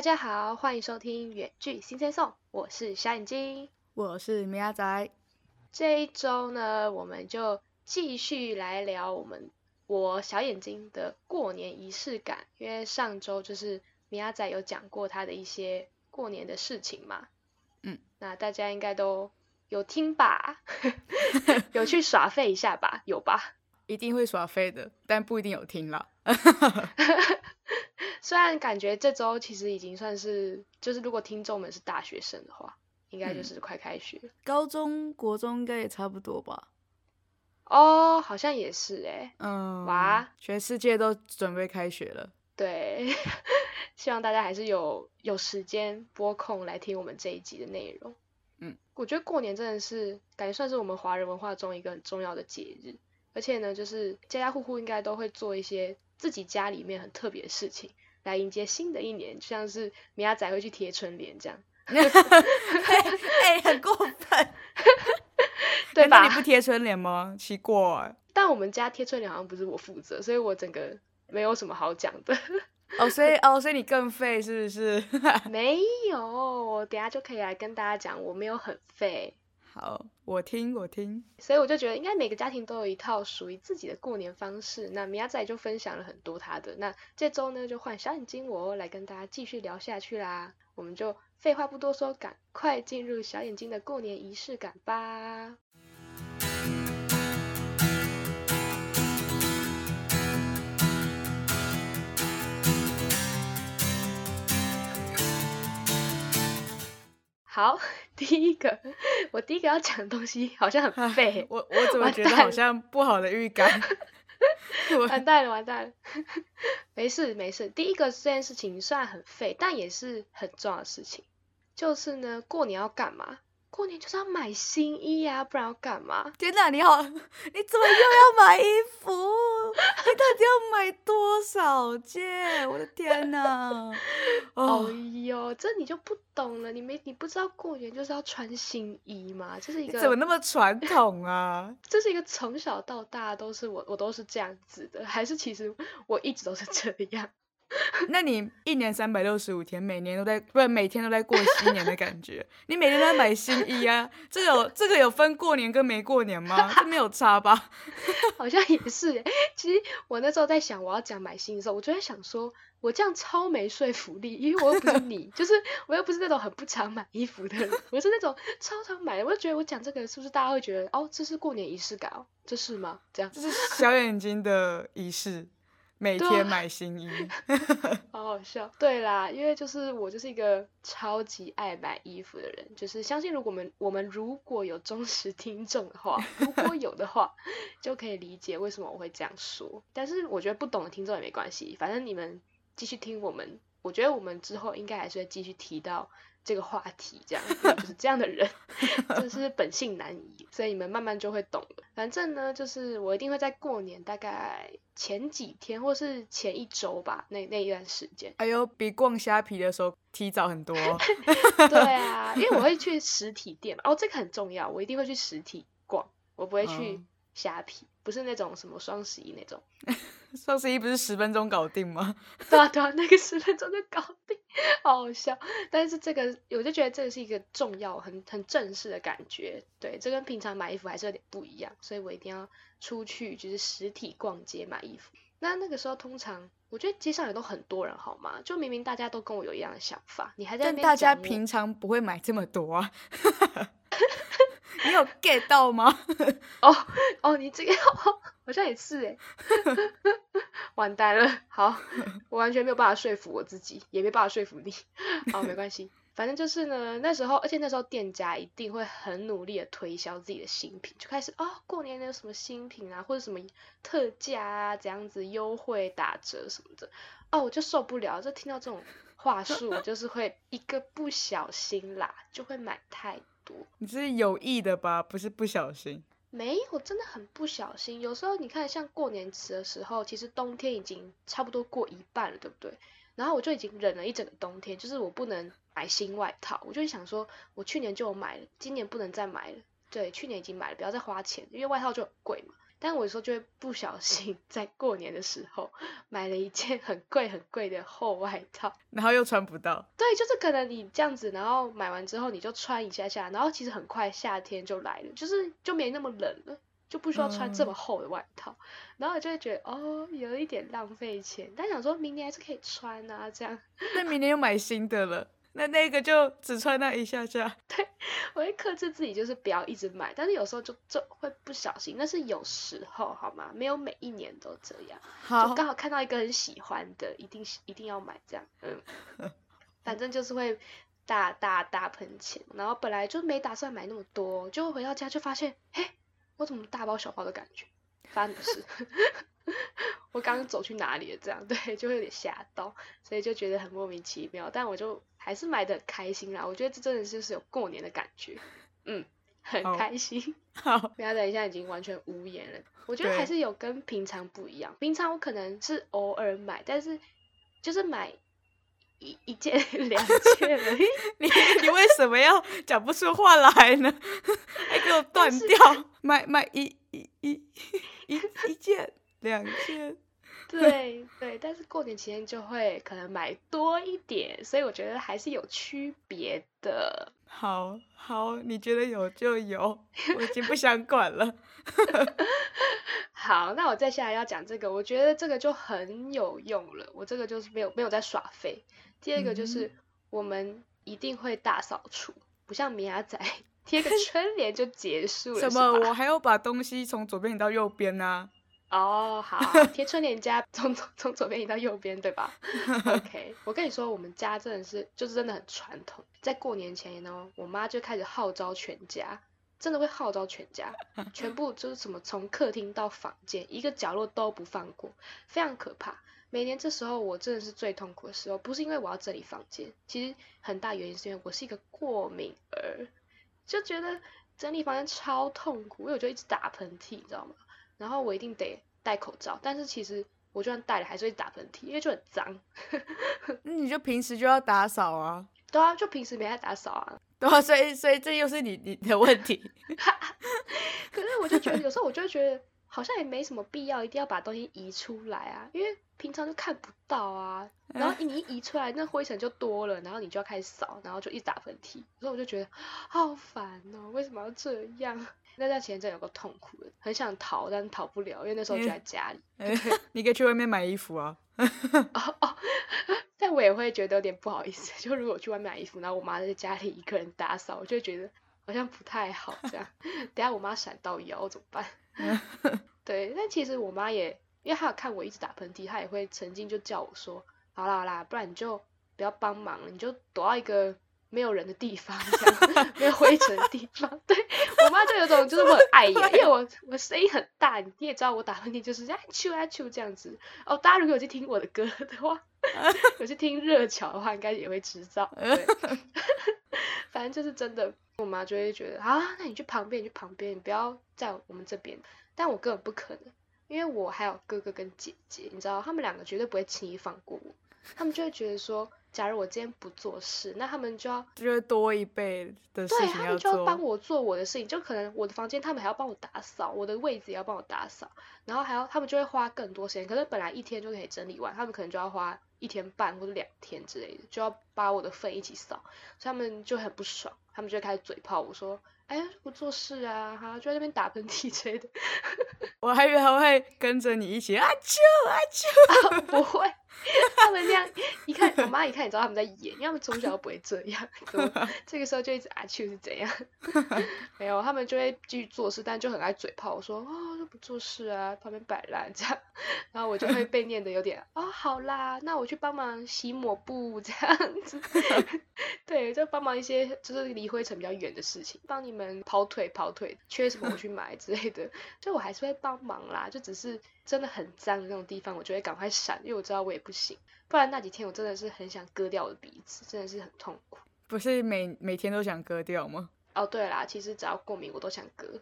大家好，欢迎收听远距新鲜送，我是小眼睛，我是米亚仔。这一周呢，我们就继续来聊我们我小眼睛的过年仪式感，因为上周就是米亚仔有讲过他的一些过年的事情嘛，嗯，那大家应该都有听吧，有去耍废一下吧，有吧？一定会耍废的，但不一定有听了。虽然感觉这周其实已经算是，就是如果听众们是大学生的话，应该就是快开学。高中、国中应该也差不多吧？哦，好像也是哎。嗯。哇，全世界都准备开学了。对，希望大家还是有有时间拨空来听我们这一集的内容。嗯，我觉得过年真的是感觉算是我们华人文化中一个很重要的节日。而且呢，就是家家户户应该都会做一些自己家里面很特别的事情，来迎接新的一年，就像是米亚仔会去贴春联这样。哎，很过分，对吧？你不贴春联吗？奇怪。但我们家贴春联好像不是我负责，所以我整个没有什么好讲的。哦，所以哦，所以你更废是不是？没有，我等下就可以来跟大家讲，我没有很废。好，我听我听，所以我就觉得应该每个家庭都有一套属于自己的过年方式。那米亚仔就分享了很多他的。那这周呢，就换小眼睛我来跟大家继续聊下去啦。我们就废话不多说，赶快进入小眼睛的过年仪式感吧。好，第一个，我第一个要讲的东西好像很废，我我怎么觉得好像不好的预感？完蛋了，完蛋了，没事没事。第一个这件事情虽然很废，但也是很重要的事情，就是呢，过年要干嘛？过年就是要买新衣呀，不然要干嘛？天哪，你好，你怎么又要买衣服？你到底要买多少件？我的天哪！哦哟，这你就不懂了，你没你不知道过年就是要穿新衣吗？这是一个怎么那么传统啊？这是一个从小到大都是我我都是这样子的，还是其实我一直都是这样？那你一年三百六十五天，每年都在，不是每天都在过新年的感觉。你每天都在买新衣啊？这有这个有分过年跟没过年吗？这没有差吧？好像也是。其实我那时候在想，我要讲买新的时候，我就在想说，我这样超没说服力，因为我又不是你，就是我又不是那种很不常买衣服的人，我是那种超常买。我就觉得我讲这个是不是大家会觉得，哦，这是过年仪式感哦？这是吗？这样？这是小眼睛的仪式。每天买新衣，好好笑。对啦，因为就是我就是一个超级爱买衣服的人，就是相信如果我们我们如果有忠实听众的话，如果有的话，就可以理解为什么我会这样说。但是我觉得不懂的听众也没关系，反正你们继续听我们，我觉得我们之后应该还是会继续提到。这个话题，这样 就是这样的人，就是本性难移，所以你们慢慢就会懂了。反正呢，就是我一定会在过年大概前几天，或是前一周吧，那那一段时间。哎呦，比逛虾皮的时候提早很多。对啊，因为我会去实体店嘛。哦，这个很重要，我一定会去实体逛，我不会去虾皮，不是那种什么双十一那种。双十一不是十分钟搞定吗？对啊对啊，那个十分钟就搞定，好好笑。但是这个我就觉得这个是一个重要、很很正式的感觉。对，这跟平常买衣服还是有点不一样，所以我一定要出去就是实体逛街买衣服。那那个时候通常我觉得街上也都很多人，好吗？就明明大家都跟我有一样的想法，你还在那边大家平常不会买这么多啊。你有 get 到吗？哦哦，你这个好像也是哎，完蛋了。好，我完全没有办法说服我自己，也没办法说服你。好，没关系，反正就是呢，那时候，而且那时候店家一定会很努力的推销自己的新品，就开始哦，过年有什么新品啊，或者什么特价啊，怎样子优惠打折什么的。哦，我就受不了，就听到这种话术，就是会一个不小心啦，就会买太。你是有意的吧？不是不小心。没有，真的很不小心。有时候你看，像过年吃的时候，其实冬天已经差不多过一半了，对不对？然后我就已经忍了一整个冬天，就是我不能买新外套。我就想说，我去年就有买了，今年不能再买了。对，去年已经买了，不要再花钱，因为外套就很贵嘛。但我有时候就会不小心在过年的时候买了一件很贵很贵的厚外套，然后又穿不到。对，就是可能你这样子，然后买完之后你就穿一下下，然后其实很快夏天就来了，就是就没那么冷了，就不需要穿这么厚的外套，然后我就会觉得哦，有一点浪费钱，但想说明年还是可以穿啊，这样。那明年又买新的了。那那个就只穿那一下下，对 我会克制自己，就是不要一直买，但是有时候就就会不小心，那是有时候好吗？没有每一年都这样，就刚好看到一个很喜欢的，一定一定要买这样，嗯，反正就是会大大大喷钱，然后本来就没打算买那么多，就回到家就发现，嘿，我怎么大包小包的感觉？发生什么事？我刚刚走去哪里了？这样 对，就会有点吓到，所以就觉得很莫名其妙。但我就还是买的开心啦。我觉得这真的就是有过年的感觉，嗯，很开心。好，不要等一下已经完全无言了。我觉得还是有跟平常不一样。平常我可能是偶尔买，但是就是买一一件两件而已。你你为什么要讲不出话来呢？还给我断掉？买买一一一一一件。两件，对对，但是过年期间就会可能买多一点，所以我觉得还是有区别的。好好，你觉得有就有，我已经不想管了。好，那我再下来要讲这个，我觉得这个就很有用了。我这个就是没有没有在耍废。第二个就是我们一定会大扫除，不像米亚仔 贴个 春联就结束了。什么？我还要把东西从左边移到右边呢？哦，好，贴春联家从从左边移到右边，对吧？OK，我跟你说，我们家真的是就是真的很传统，在过年前呢，我妈就开始号召全家，真的会号召全家，全部就是什么从客厅到房间一个角落都不放过，非常可怕。每年这时候我真的是最痛苦的时候，不是因为我要整理房间，其实很大原因是因为我是一个过敏儿，就觉得整理房间超痛苦，因为我就一直打喷嚏，你知道吗？然后我一定得戴口罩，但是其实我就算戴了，还是会打喷嚏，因为就很脏。那你就平时就要打扫啊。对啊，就平时没在打扫啊。对啊，所以所以这又是你你的问题。可是我就觉得有时候我就觉得好像也没什么必要一定要把东西移出来啊，因为平常就看不到啊。然后你一移出来，那灰尘就多了，然后你就要开始扫，然后就一直打喷嚏。所以我就觉得好烦哦，为什么要这样？那段前真有个痛苦的，很想逃，但逃不了，因为那时候就在家里。你可以去外面买衣服啊。哦哦，但我也会觉得有点不好意思，就如果去外面买衣服，然后我妈在家里一个人打扫，我就觉得好像不太好这样。等下我妈闪到腰怎么办？对，但其实我妈也，因为她有看我一直打喷嚏，她也会曾经就叫我说：“好啦好啦，不然你就不要帮忙了，你就躲到一个。”没有人的地方，没有灰尘的地方。对我妈就有种就是我很碍眼，因为我我声音很大，你也知道我打喷嚏就是啊啾啊啾这样子。哦，大家如果有去听我的歌的话，有去听热桥的话，应该也会知道。对，反正就是真的，我妈就会觉得啊，那你去旁边，你去旁边，你不要在我们这边。但我根本不可能，因为我还有哥哥跟姐姐，你知道，他们两个绝对不会轻易放过我，他们就会觉得说。假如我今天不做事，那他们就要就会多一倍的事情对，他们就要帮我做我的事情，就可能我的房间他们还要帮我打扫，我的位置也要帮我打扫，然后还要他们就会花更多时间。可是本来一天就可以整理完，他们可能就要花一天半或者两天之类的，就要把我的份一起扫，所以他们就很不爽，他们就开始嘴炮我说。哎，不做事啊，哈，就在那边打喷嚏之类的。我还以为他会跟着你一起啊啾啊啾，不会，他们那样一看，我妈一看，你知道他们在演，因为他们从小都不会这样，这个时候就一直啊啾是怎样？没有，他们就会继续做事，但就很爱嘴炮我，说哦，都不做事啊，旁边摆烂这样，然后我就会被念的有点哦，好啦，那我去帮忙洗抹布这样子，对，就帮忙一些就是离灰尘比较远的事情，帮你们。跑腿跑腿，缺什么我去买之类的，就我还是会帮忙啦。就只是真的很脏的那种地方，我就会赶快闪，因为我知道我也不行。不然那几天我真的是很想割掉我的鼻子，真的是很痛苦。不是每每天都想割掉吗？哦，对啦，其实只要过敏我都想割，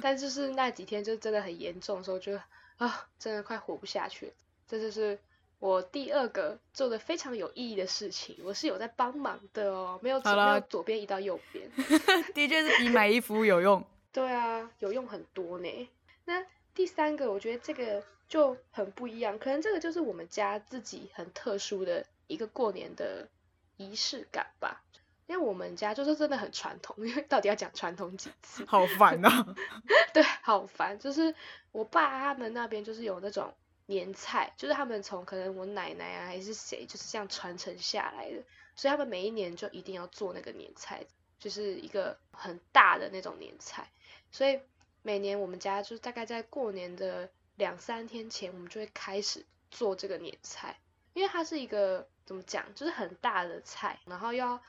但就是那几天就真的很严重的时候，就啊，真的快活不下去了。这就是。我第二个做的非常有意义的事情，我是有在帮忙的哦，没有没有左边移到右边，的确是比买衣服有用。对啊，有用很多呢。那第三个，我觉得这个就很不一样，可能这个就是我们家自己很特殊的一个过年的仪式感吧。因为我们家就是真的很传统，因为到底要讲传统几次？好烦啊！对，好烦。就是我爸他们那边就是有那种年菜，就是他们从可能我奶奶啊还是谁就是这样传承下来的，所以他们每一年就一定要做那个年菜，就是一个很大的那种年菜。所以每年我们家就是大概在过年的两三天前，我们就会开始做这个年菜，因为它是一个怎么讲，就是很大的菜，然后要。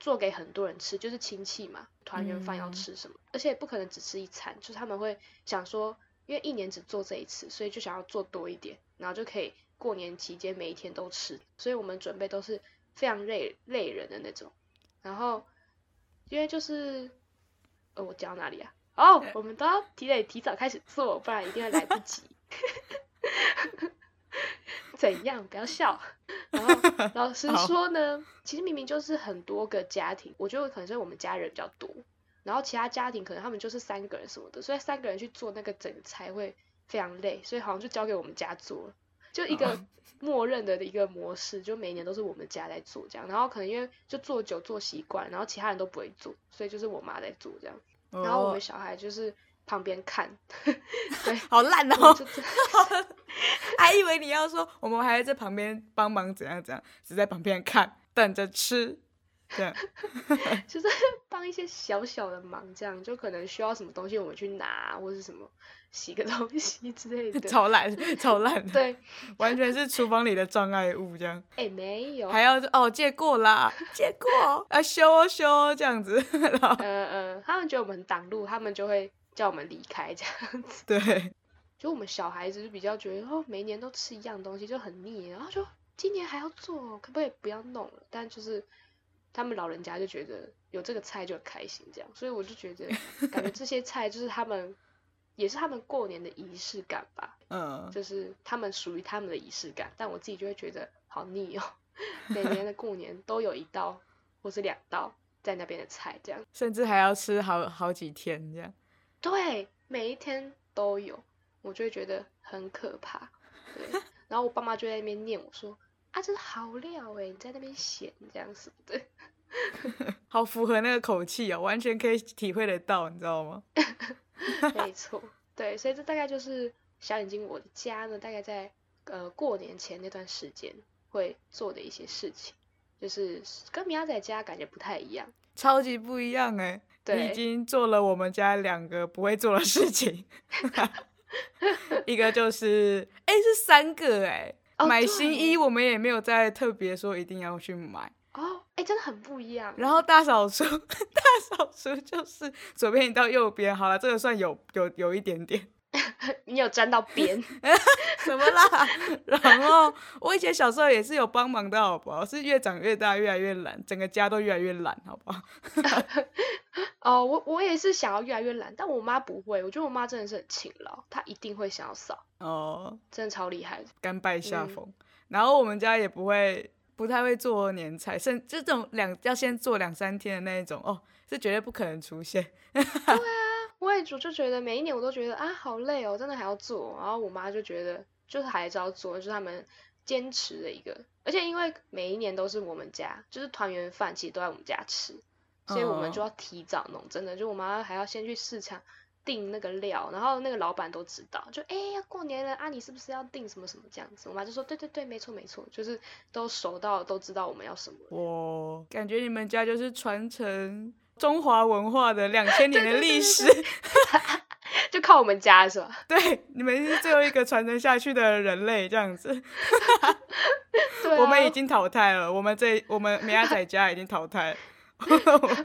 做给很多人吃，就是亲戚嘛，团圆饭要吃什么，而且不可能只吃一餐，就是他们会想说，因为一年只做这一次，所以就想要做多一点，然后就可以过年期间每一天都吃，所以我们准备都是非常累累人的那种。然后因为就是，呃，我讲到哪里啊？哦，我们都要提得提早开始做，不然一定会来不及。怎样？不要笑。然后老实说呢，其实明明就是很多个家庭，我觉得可能是我们家人比较多，然后其他家庭可能他们就是三个人什么的，所以三个人去做那个整个菜会非常累，所以好像就交给我们家做了，就一个默认的一个模式，就每年都是我们家在做这样。然后可能因为就做久做习惯，然后其他人都不会做，所以就是我妈在做这样。然后我们小孩就是旁边看，对，好烂哦。还以为你要说，我们还在旁边帮忙怎样怎样，只在旁边看，等着吃，这样，就是帮一些小小的忙，这样就可能需要什么东西，我们去拿，或是什么洗个东西之类的。超烂，超烂，对，完全是厨房里的障碍物，这样。哎，没有，还要哦，借过啦，借过，啊修哦修哦，这样子。嗯嗯，他们觉得我们挡路，他们就会叫我们离开，这样子。对。就我们小孩子就比较觉得哦，每年都吃一样东西就很腻，然后就今年还要做，可不可以不要弄了？但就是他们老人家就觉得有这个菜就很开心，这样，所以我就觉得 感觉这些菜就是他们也是他们过年的仪式感吧，嗯，就是他们属于他们的仪式感，但我自己就会觉得好腻哦，每年的过年都有一道或是两道在那边的菜，这样，甚至还要吃好好几天这样，对，每一天都有。我就会觉得很可怕，对。然后我爸妈就在那边念我说：“啊，这是好料哎，你在那边闲这样子，对。”好符合那个口气哦，完全可以体会得到，你知道吗？没错，对。所以这大概就是小眼睛我的家呢，大概在呃过年前那段时间会做的一些事情，就是跟米亚仔家感觉不太一样，超级不一样哎。你已经做了我们家两个不会做的事情。一个就是，哎，是三个哎，买新衣我们也没有再特别说一定要去买哦，哎，真的很不一样。然后大扫除，大扫除就是左边移到右边，好了，这个算有有有一点点。你有沾到边？什么啦？然后我以前小时候也是有帮忙的，好不好？是越长越大，越来越懒，整个家都越来越懒，好不好？哦，我我也是想要越来越懒，但我妈不会。我觉得我妈真的是很勤劳，她一定会想要扫。哦，真的超厉害，甘拜下风。然后我们家也不会，不太会做年菜，甚这种两要先做两三天的那一种，哦，是绝对不可能出现。对啊。我也就就觉得每一年我都觉得啊好累哦，真的还要做。然后我妈就觉得就是还是要做，就是他们坚持的一个。而且因为每一年都是我们家，就是团圆饭其实都在我们家吃，所以我们就要提早弄。真的，就我妈还要先去市场订那个料，然后那个老板都知道，就哎要过年了啊，你是不是要订什么什么这样子？我妈就说对对对，没错没错，就是都熟到都知道我们要什么。我，感觉你们家就是传承。中华文化的两千年的历史，就靠我们家是吧？对，你们是最后一个传承下去的人类，这样子。对，我们已经淘汰了，我们这我们梅亚仔家已经淘汰。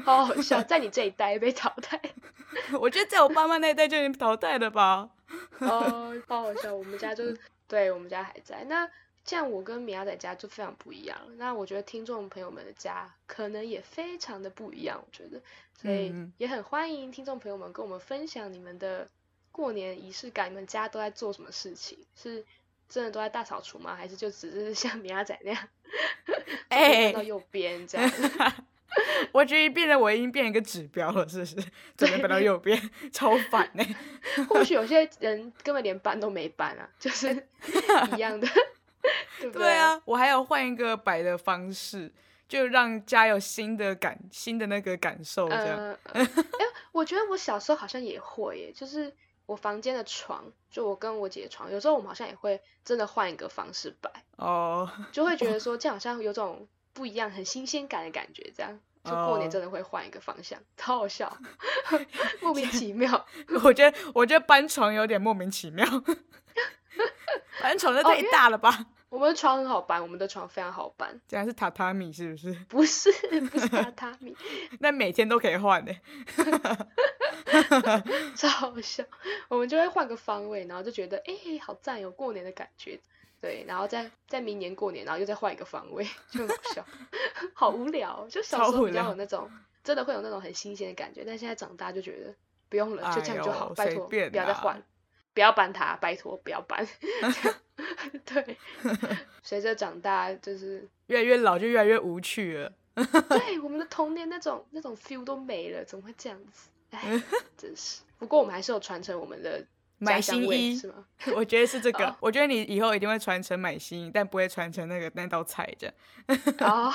好好笑，在你这一代被淘汰。我觉得在我爸妈那一代就已经淘汰了吧。哦，好好笑，我们家就是，对我们家还在那。这样我跟米亚仔家就非常不一样，那我觉得听众朋友们的家可能也非常的不一样，我觉得，所以也很欢迎听众朋友们跟我们分享你们的过年仪式感，你们家都在做什么事情？是真的都在大扫除吗？还是就只是像米亚仔那样，哎，到右边这样？我觉得变得我已经变一个指标了，是不是？只能搬到右边，超烦呢。或许有些人根本连搬都没搬啊，就是 一样的，对不对啊？我还要换一个摆的方式，就让家有新的感、新的那个感受，这样。哎，我觉得我小时候好像也会，耶，就是我房间的床，就我跟我姐床，有时候我们好像也会真的换一个方式摆哦，就会觉得说这样好像有种不一样、很新鲜感的感觉，这样。就过年真的会换一个方向，超好笑，莫名其妙。我觉得，我觉得搬床有点莫名其妙。搬床那太大了吧？我们的床很好搬，我们的床非常好搬。竟然是榻榻米是不是？不是，不是榻榻米。那每天都可以换呢。超好笑，我们就会换个方位，然后就觉得哎，好赞，有过年的感觉。对，然后再在明年过年，然后又再换一个方位，就很搞笑，好无聊。就小时候比较有那种，真的会有那种很新鲜的感觉，但现在长大就觉得不用了，就这样就好，拜托不要再换，不要搬它，拜托不要搬。对，随着长大就是越来越老，就越来越无趣了。对，我们的童年那种那种 feel 都没了，怎么会这样子？哎，真是。不过我们还是有传承我们的。买新衣是吗？我觉得是这个。我觉得你以后一定会传承买新衣，但不会传承那个那道菜这样。啊，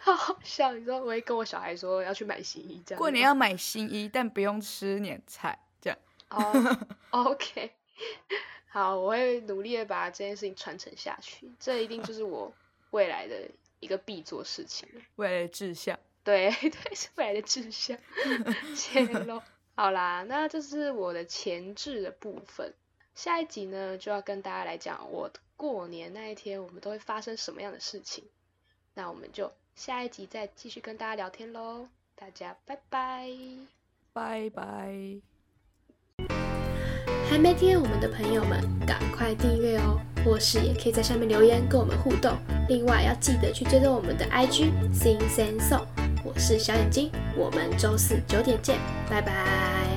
好好笑！你说我会跟我小孩说要去买新衣，这样过年要买新衣，但不用吃年菜这样。哦，OK，好，我会努力的把这件事情传承下去。这一定就是我未来的一个必做事情，未来的志向。对 对，是未来的志向。谢喽。好啦，那这是我的前置的部分。下一集呢，就要跟大家来讲我过年那一天我们都会发生什么样的事情。那我们就下一集再继续跟大家聊天喽。大家拜拜，拜拜。还没订阅我们的朋友们，赶快订阅哦！或是也可以在下面留言跟我们互动。另外要记得去追踪我们的 IG Sing Senso，。我是小眼睛，我们周四九点见，拜拜。